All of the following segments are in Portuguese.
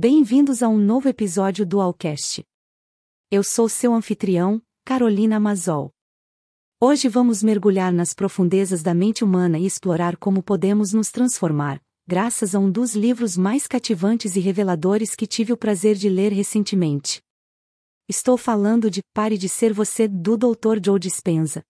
Bem-vindos a um novo episódio do Alcast. Eu sou seu anfitrião, Carolina Mazol. Hoje vamos mergulhar nas profundezas da mente humana e explorar como podemos nos transformar, graças a um dos livros mais cativantes e reveladores que tive o prazer de ler recentemente. Estou falando de Pare de Ser Você, do Dr. Joe Dispenza.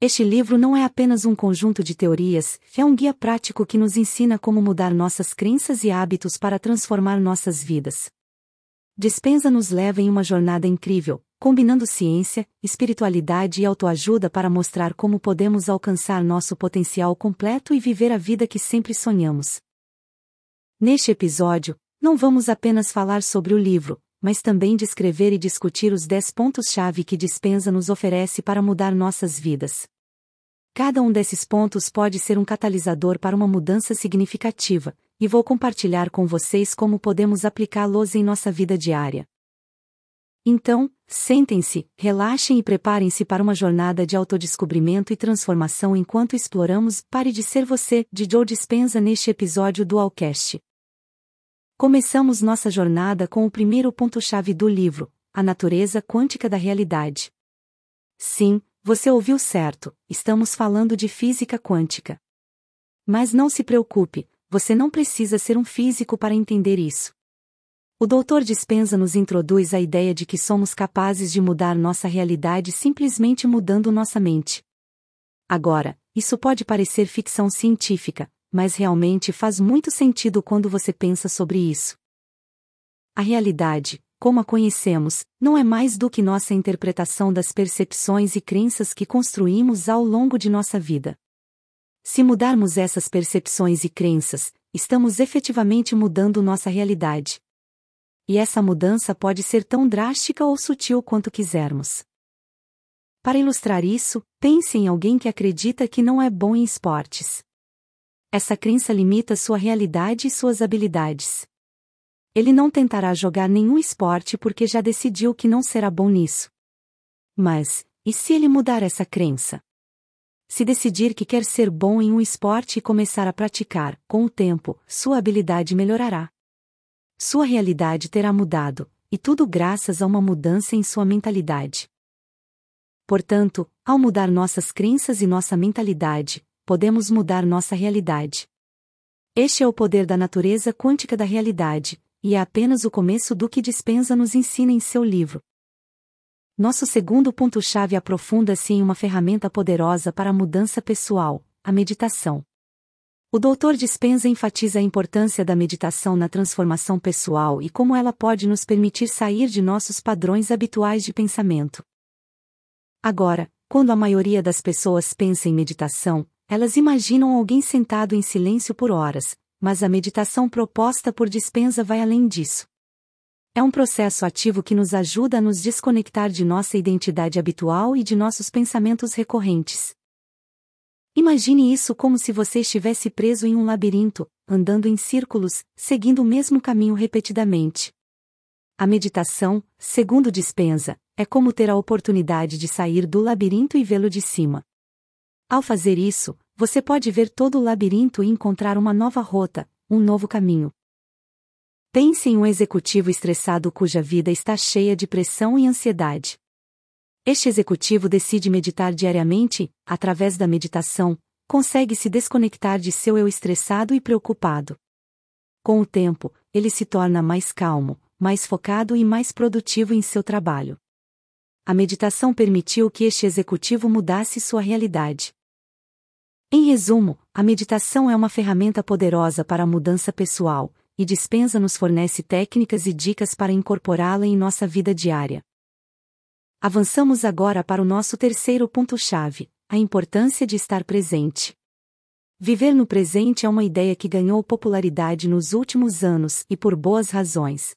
Este livro não é apenas um conjunto de teorias, é um guia prático que nos ensina como mudar nossas crenças e hábitos para transformar nossas vidas. Dispensa nos leva em uma jornada incrível, combinando ciência, espiritualidade e autoajuda para mostrar como podemos alcançar nosso potencial completo e viver a vida que sempre sonhamos. Neste episódio, não vamos apenas falar sobre o livro, mas também descrever e discutir os 10 pontos-chave que Dispensa nos oferece para mudar nossas vidas. Cada um desses pontos pode ser um catalisador para uma mudança significativa, e vou compartilhar com vocês como podemos aplicá-los em nossa vida diária. Então, sentem-se, relaxem e preparem-se para uma jornada de autodescobrimento e transformação enquanto exploramos Pare de Ser Você, de Joe Dispenza neste episódio do Alcast. Começamos nossa jornada com o primeiro ponto-chave do livro, A Natureza Quântica da Realidade. Sim, você ouviu certo, estamos falando de física quântica. Mas não se preocupe, você não precisa ser um físico para entender isso. O Dr. Dispenza nos introduz a ideia de que somos capazes de mudar nossa realidade simplesmente mudando nossa mente. Agora, isso pode parecer ficção científica, mas realmente faz muito sentido quando você pensa sobre isso. A realidade, como a conhecemos, não é mais do que nossa interpretação das percepções e crenças que construímos ao longo de nossa vida. Se mudarmos essas percepções e crenças, estamos efetivamente mudando nossa realidade. E essa mudança pode ser tão drástica ou sutil quanto quisermos. Para ilustrar isso, pense em alguém que acredita que não é bom em esportes. Essa crença limita sua realidade e suas habilidades. Ele não tentará jogar nenhum esporte porque já decidiu que não será bom nisso. Mas, e se ele mudar essa crença? Se decidir que quer ser bom em um esporte e começar a praticar, com o tempo, sua habilidade melhorará. Sua realidade terá mudado, e tudo graças a uma mudança em sua mentalidade. Portanto, ao mudar nossas crenças e nossa mentalidade, podemos mudar nossa realidade. Este é o poder da natureza quântica da realidade, e é apenas o começo do que Dispensa nos ensina em seu livro. Nosso segundo ponto-chave aprofunda-se em uma ferramenta poderosa para a mudança pessoal, a meditação. O Dr. Dispenza enfatiza a importância da meditação na transformação pessoal e como ela pode nos permitir sair de nossos padrões habituais de pensamento. Agora, quando a maioria das pessoas pensa em meditação, elas imaginam alguém sentado em silêncio por horas, mas a meditação proposta por Dispenza vai além disso. É um processo ativo que nos ajuda a nos desconectar de nossa identidade habitual e de nossos pensamentos recorrentes. Imagine isso como se você estivesse preso em um labirinto, andando em círculos, seguindo o mesmo caminho repetidamente. A meditação, segundo Dispensa, é como ter a oportunidade de sair do labirinto e vê-lo de cima. Ao fazer isso, você pode ver todo o labirinto e encontrar uma nova rota, um novo caminho. Pense em um executivo estressado cuja vida está cheia de pressão e ansiedade. Este executivo decide meditar diariamente, através da meditação, consegue se desconectar de seu eu estressado e preocupado. Com o tempo, ele se torna mais calmo, mais focado e mais produtivo em seu trabalho. A meditação permitiu que este executivo mudasse sua realidade. Em resumo, a meditação é uma ferramenta poderosa para a mudança pessoal, e Dispensa nos fornece técnicas e dicas para incorporá-la em nossa vida diária. Avançamos agora para o nosso terceiro ponto-chave: a importância de estar presente. Viver no presente é uma ideia que ganhou popularidade nos últimos anos e por boas razões.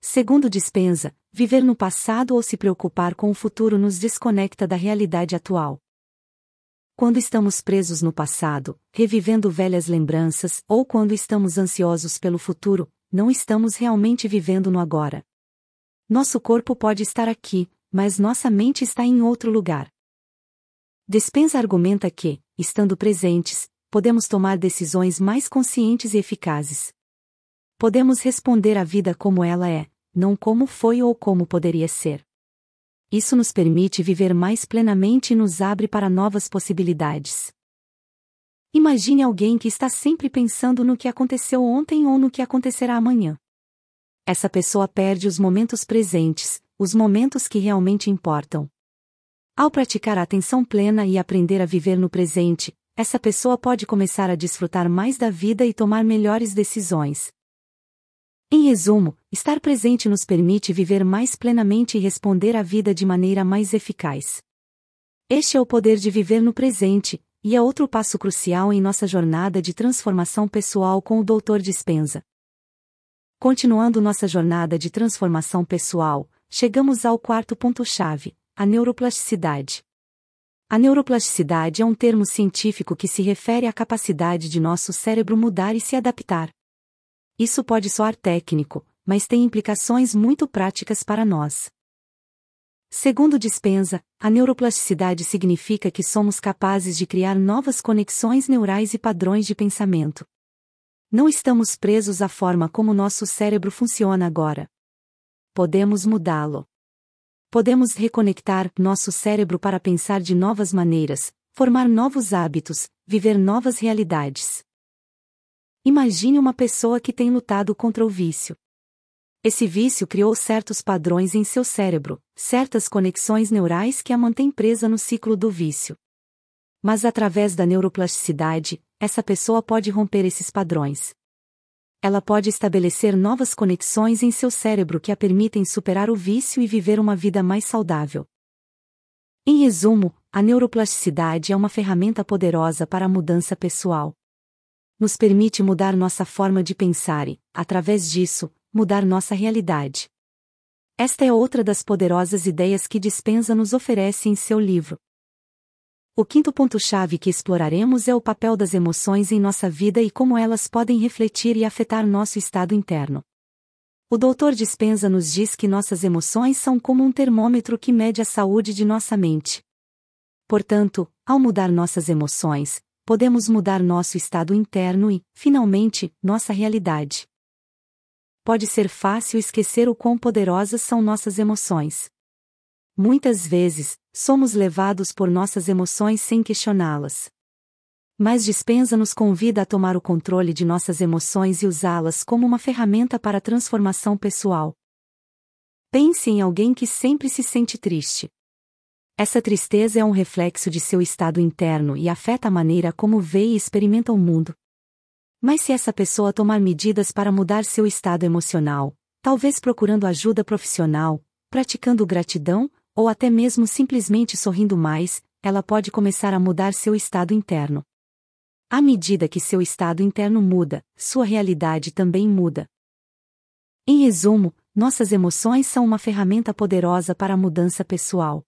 Segundo Dispensa, viver no passado ou se preocupar com o futuro nos desconecta da realidade atual. Quando estamos presos no passado, revivendo velhas lembranças, ou quando estamos ansiosos pelo futuro, não estamos realmente vivendo no agora. Nosso corpo pode estar aqui, mas nossa mente está em outro lugar. Despensa argumenta que, estando presentes, podemos tomar decisões mais conscientes e eficazes. podemos responder à vida como ela é, não como foi ou como poderia ser. Isso nos permite viver mais plenamente e nos abre para novas possibilidades. Imagine alguém que está sempre pensando no que aconteceu ontem ou no que acontecerá amanhã. Essa pessoa perde os momentos presentes, os momentos que realmente importam. Ao praticar a atenção plena e aprender a viver no presente, essa pessoa pode começar a desfrutar mais da vida e tomar melhores decisões. Em resumo, estar presente nos permite viver mais plenamente e responder à vida de maneira mais eficaz. Este é o poder de viver no presente, e é outro passo crucial em nossa jornada de transformação pessoal com o Dr. Dispenza. Continuando nossa jornada de transformação pessoal, chegamos ao quarto ponto-chave, a neuroplasticidade. A neuroplasticidade é um termo científico que se refere à capacidade de nosso cérebro mudar e se adaptar. Isso pode soar técnico, mas tem implicações muito práticas para nós. Segundo Dispenza, a neuroplasticidade significa que somos capazes de criar novas conexões neurais e padrões de pensamento. Não estamos presos à forma como nosso cérebro funciona agora. Podemos mudá-lo. Podemos reconectar nosso cérebro para pensar de novas maneiras, formar novos hábitos, viver novas realidades. Imagine uma pessoa que tem lutado contra o vício. Esse vício criou certos padrões em seu cérebro, certas conexões neurais que a mantêm presa no ciclo do vício. Mas através da neuroplasticidade, essa pessoa pode romper esses padrões. Ela pode estabelecer novas conexões em seu cérebro que a permitem superar o vício e viver uma vida mais saudável. Em resumo, a neuroplasticidade é uma ferramenta poderosa para a mudança pessoal. Nos permite mudar nossa forma de pensar e, através disso, mudar nossa realidade. Esta é outra das poderosas ideias que Dispensa nos oferece em seu livro. O quinto ponto-chave que exploraremos é o papel das emoções em nossa vida e como elas podem refletir e afetar nosso estado interno. O Dr. Dispensa nos diz que nossas emoções são como um termômetro que mede a saúde de nossa mente. Portanto, ao mudar nossas emoções, podemos mudar nosso estado interno e, finalmente, nossa realidade pode ser fácil esquecer o quão poderosas são nossas emoções. Muitas vezes, somos levados por nossas emoções sem questioná-las. Mas Dispensa nos convida a tomar o controle de nossas emoções e usá-las como uma ferramenta para a transformação pessoal. Pense em alguém que sempre se sente triste. Essa tristeza é um reflexo de seu estado interno e afeta a maneira como vê e experimenta o mundo. Mas se essa pessoa tomar medidas para mudar seu estado emocional, talvez procurando ajuda profissional, praticando gratidão, ou até mesmo simplesmente sorrindo mais, ela pode começar a mudar seu estado interno. À medida que seu estado interno muda, sua realidade também muda. Em resumo, nossas emoções são uma ferramenta poderosa para a mudança pessoal.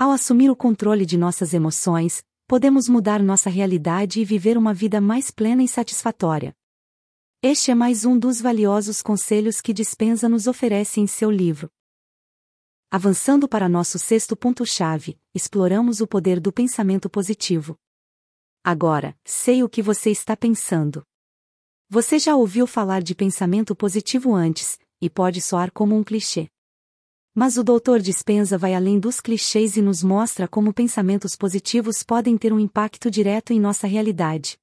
Ao assumir o controle de nossas emoções, podemos mudar nossa realidade e viver uma vida mais plena e satisfatória. Este é mais um dos valiosos conselhos que Dispensa nos oferece em seu livro. Avançando para nosso sexto ponto-chave, exploramos o poder do pensamento positivo. Agora, sei o que você está pensando. Você já ouviu falar de pensamento positivo antes, e pode soar como um clichê. Mas o Dr. Dispenza vai além dos clichês e nos mostra como pensamentos positivos podem ter um impacto direto em nossa realidade.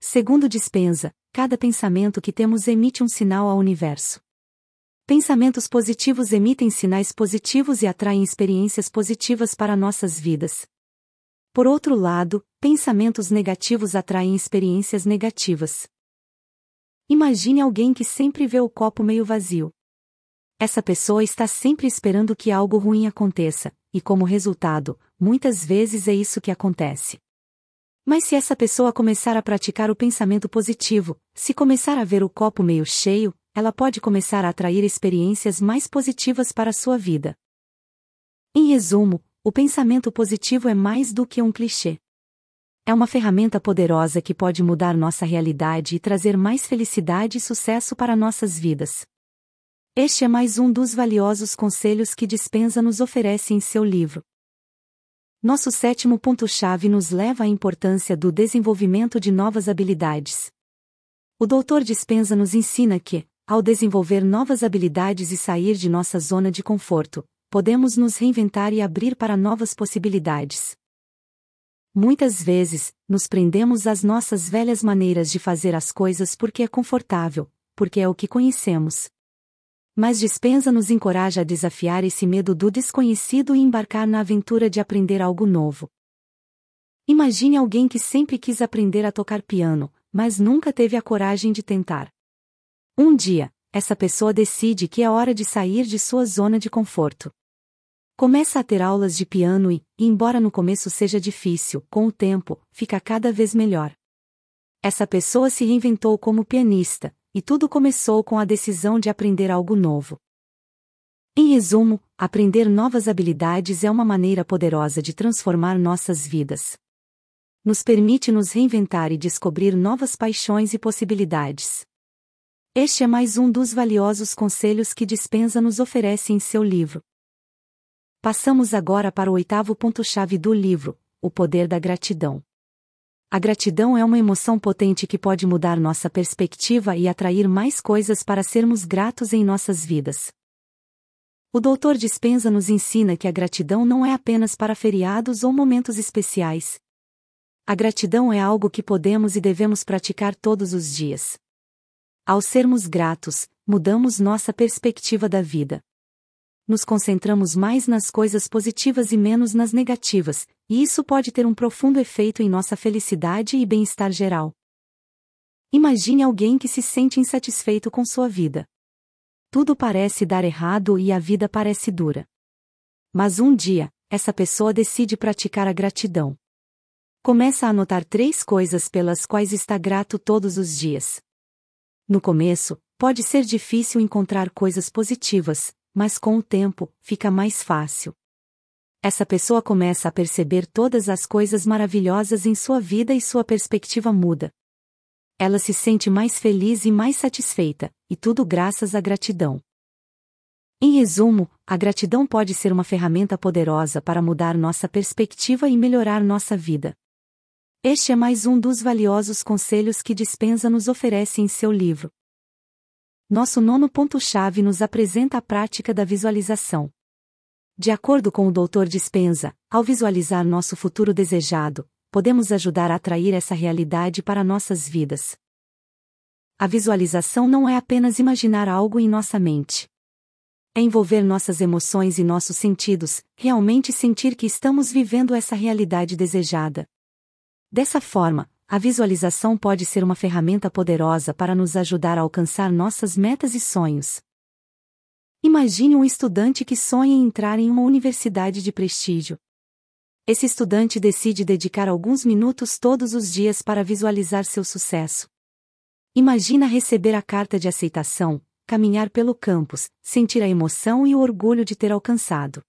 Segundo Dispenza, cada pensamento que temos emite um sinal ao universo. Pensamentos positivos emitem sinais positivos e atraem experiências positivas para nossas vidas. Por outro lado, pensamentos negativos atraem experiências negativas. Imagine alguém que sempre vê o copo meio vazio. Essa pessoa está sempre esperando que algo ruim aconteça, e como resultado, muitas vezes é isso que acontece. Mas se essa pessoa começar a praticar o pensamento positivo, se começar a ver o copo meio cheio, ela pode começar a atrair experiências mais positivas para a sua vida. Em resumo, o pensamento positivo é mais do que um clichê. É uma ferramenta poderosa que pode mudar nossa realidade e trazer mais felicidade e sucesso para nossas vidas. Este é mais um dos valiosos conselhos que Dispensa nos oferece em seu livro. Nosso sétimo ponto-chave nos leva à importância do desenvolvimento de novas habilidades. O Dr. Dispenza nos ensina que, ao desenvolver novas habilidades e sair de nossa zona de conforto, podemos nos reinventar e abrir para novas possibilidades. Muitas vezes, nos prendemos às nossas velhas maneiras de fazer as coisas porque é confortável, porque é o que conhecemos. Mas Dispensa nos encoraja a desafiar esse medo do desconhecido e embarcar na aventura de aprender algo novo. Imagine alguém que sempre quis aprender a tocar piano, mas nunca teve a coragem de tentar. Um dia, essa pessoa decide que é hora de sair de sua zona de conforto. Começa a ter aulas de piano e, embora no começo seja difícil, com o tempo, fica cada vez melhor. Essa pessoa se reinventou como pianista, e tudo começou com a decisão de aprender algo novo. Em resumo, aprender novas habilidades é uma maneira poderosa de transformar nossas vidas. Nos permite nos reinventar e descobrir novas paixões e possibilidades. Este é mais um dos valiosos conselhos que Dispensa nos oferece em seu livro. Passamos agora para o oitavo ponto-chave do livro: o poder da gratidão. A gratidão é uma emoção potente que pode mudar nossa perspectiva e atrair mais coisas para sermos gratos em nossas vidas. O Dr. Dispenza nos ensina que a gratidão não é apenas para feriados ou momentos especiais. A gratidão é algo que podemos e devemos praticar todos os dias. Ao sermos gratos, mudamos nossa perspectiva da vida nos concentramos mais nas coisas positivas e menos nas negativas, e isso pode ter um profundo efeito em nossa felicidade e bem-estar geral. Imagine alguém que se sente insatisfeito com sua vida. Tudo parece dar errado e a vida parece dura. Mas um dia, essa pessoa decide praticar a gratidão. Começa a anotar três coisas pelas quais está grato todos os dias. No começo, pode ser difícil encontrar coisas positivas, mas com o tempo, fica mais fácil. Essa pessoa começa a perceber todas as coisas maravilhosas em sua vida e sua perspectiva muda. Ela se sente mais feliz e mais satisfeita, e tudo graças à gratidão. Em resumo, a gratidão pode ser uma ferramenta poderosa para mudar nossa perspectiva e melhorar nossa vida. Este é mais um dos valiosos conselhos que Dispensa nos oferece em seu livro. Nosso nono ponto-chave nos apresenta a prática da visualização. De acordo com o Dr. Dispenza, ao visualizar nosso futuro desejado, podemos ajudar a atrair essa realidade para nossas vidas. A visualização não é apenas imaginar algo em nossa mente. É envolver nossas emoções e nossos sentidos, realmente sentir que estamos vivendo essa realidade desejada. Dessa forma, a visualização pode ser uma ferramenta poderosa para nos ajudar a alcançar nossas metas e sonhos. Imagine um estudante que sonha em entrar em uma universidade de prestígio. Esse estudante decide dedicar alguns minutos todos os dias para visualizar seu sucesso. Imagina receber a carta de aceitação, caminhar pelo campus, sentir a emoção e o orgulho de ter alcançado.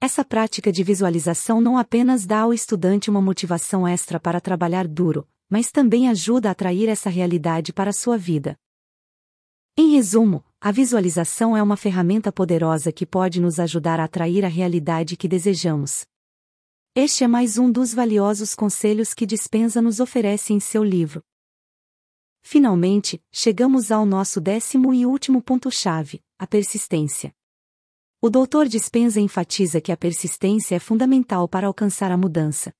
Essa prática de visualização não apenas dá ao estudante uma motivação extra para trabalhar duro, mas também ajuda a atrair essa realidade para a sua vida. Em resumo, a visualização é uma ferramenta poderosa que pode nos ajudar a atrair a realidade que desejamos. Este é mais um dos valiosos conselhos que Dispensa nos oferece em seu livro. Finalmente, chegamos ao nosso décimo e último ponto-chave: a persistência. O Dr. Dispenza enfatiza que a persistência é fundamental para alcançar a mudança.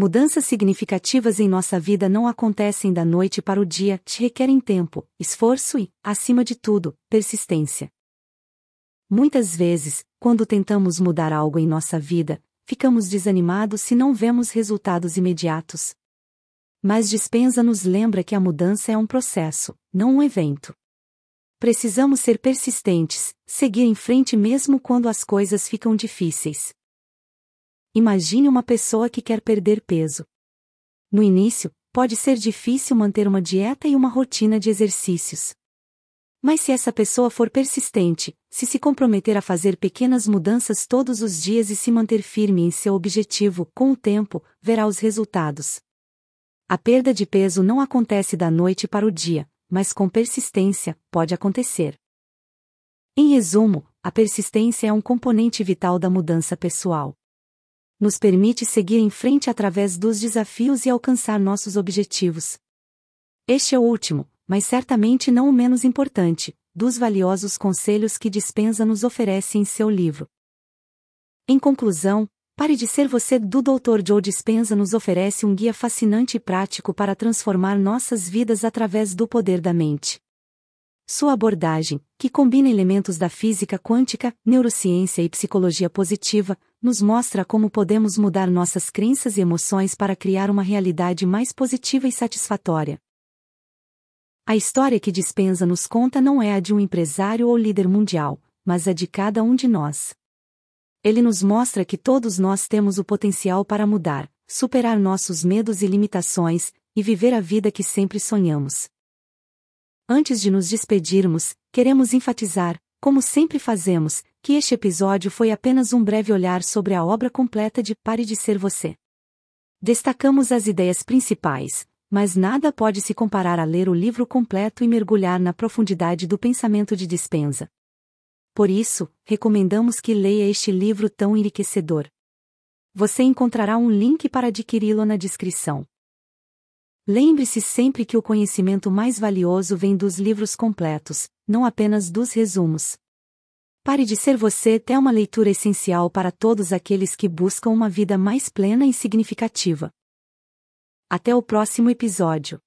Mudanças significativas em nossa vida não acontecem da noite para o dia, te requerem tempo, esforço e, acima de tudo, persistência. Muitas vezes, quando tentamos mudar algo em nossa vida, ficamos desanimados se não vemos resultados imediatos. Mas Dispenza nos lembra que a mudança é um processo, não um evento. Precisamos ser persistentes, seguir em frente mesmo quando as coisas ficam difíceis. Imagine uma pessoa que quer perder peso. No início, pode ser difícil manter uma dieta e uma rotina de exercícios. Mas se essa pessoa for persistente, se se comprometer a fazer pequenas mudanças todos os dias e se manter firme em seu objetivo, com o tempo, verá os resultados. A perda de peso não acontece da noite para o dia, mas com persistência, pode acontecer. Em resumo, a persistência é um componente vital da mudança pessoal. Nos permite seguir em frente através dos desafios e alcançar nossos objetivos. Este é o último, mas certamente não o menos importante, dos valiosos conselhos que Dispensa nos oferece em seu livro. Em conclusão, Pare de ser você do Dr. Joe Dispenza nos oferece um guia fascinante e prático para transformar nossas vidas através do poder da mente. Sua abordagem, que combina elementos da física quântica, neurociência e psicologia positiva, nos mostra como podemos mudar nossas crenças e emoções para criar uma realidade mais positiva e satisfatória. A história que Dispenza nos conta não é a de um empresário ou líder mundial, mas a de cada um de nós. Ele nos mostra que todos nós temos o potencial para mudar, superar nossos medos e limitações, e viver a vida que sempre sonhamos. Antes de nos despedirmos, queremos enfatizar, como sempre fazemos, que este episódio foi apenas um breve olhar sobre a obra completa de Pare de Ser Você. Destacamos as ideias principais, mas nada pode se comparar a ler o livro completo e mergulhar na profundidade do pensamento de dispensa. Por isso, recomendamos que leia este livro tão enriquecedor. Você encontrará um link para adquiri-lo na descrição. Lembre-se sempre que o conhecimento mais valioso vem dos livros completos, não apenas dos resumos. Pare de ser você é uma leitura essencial para todos aqueles que buscam uma vida mais plena e significativa. Até o próximo episódio.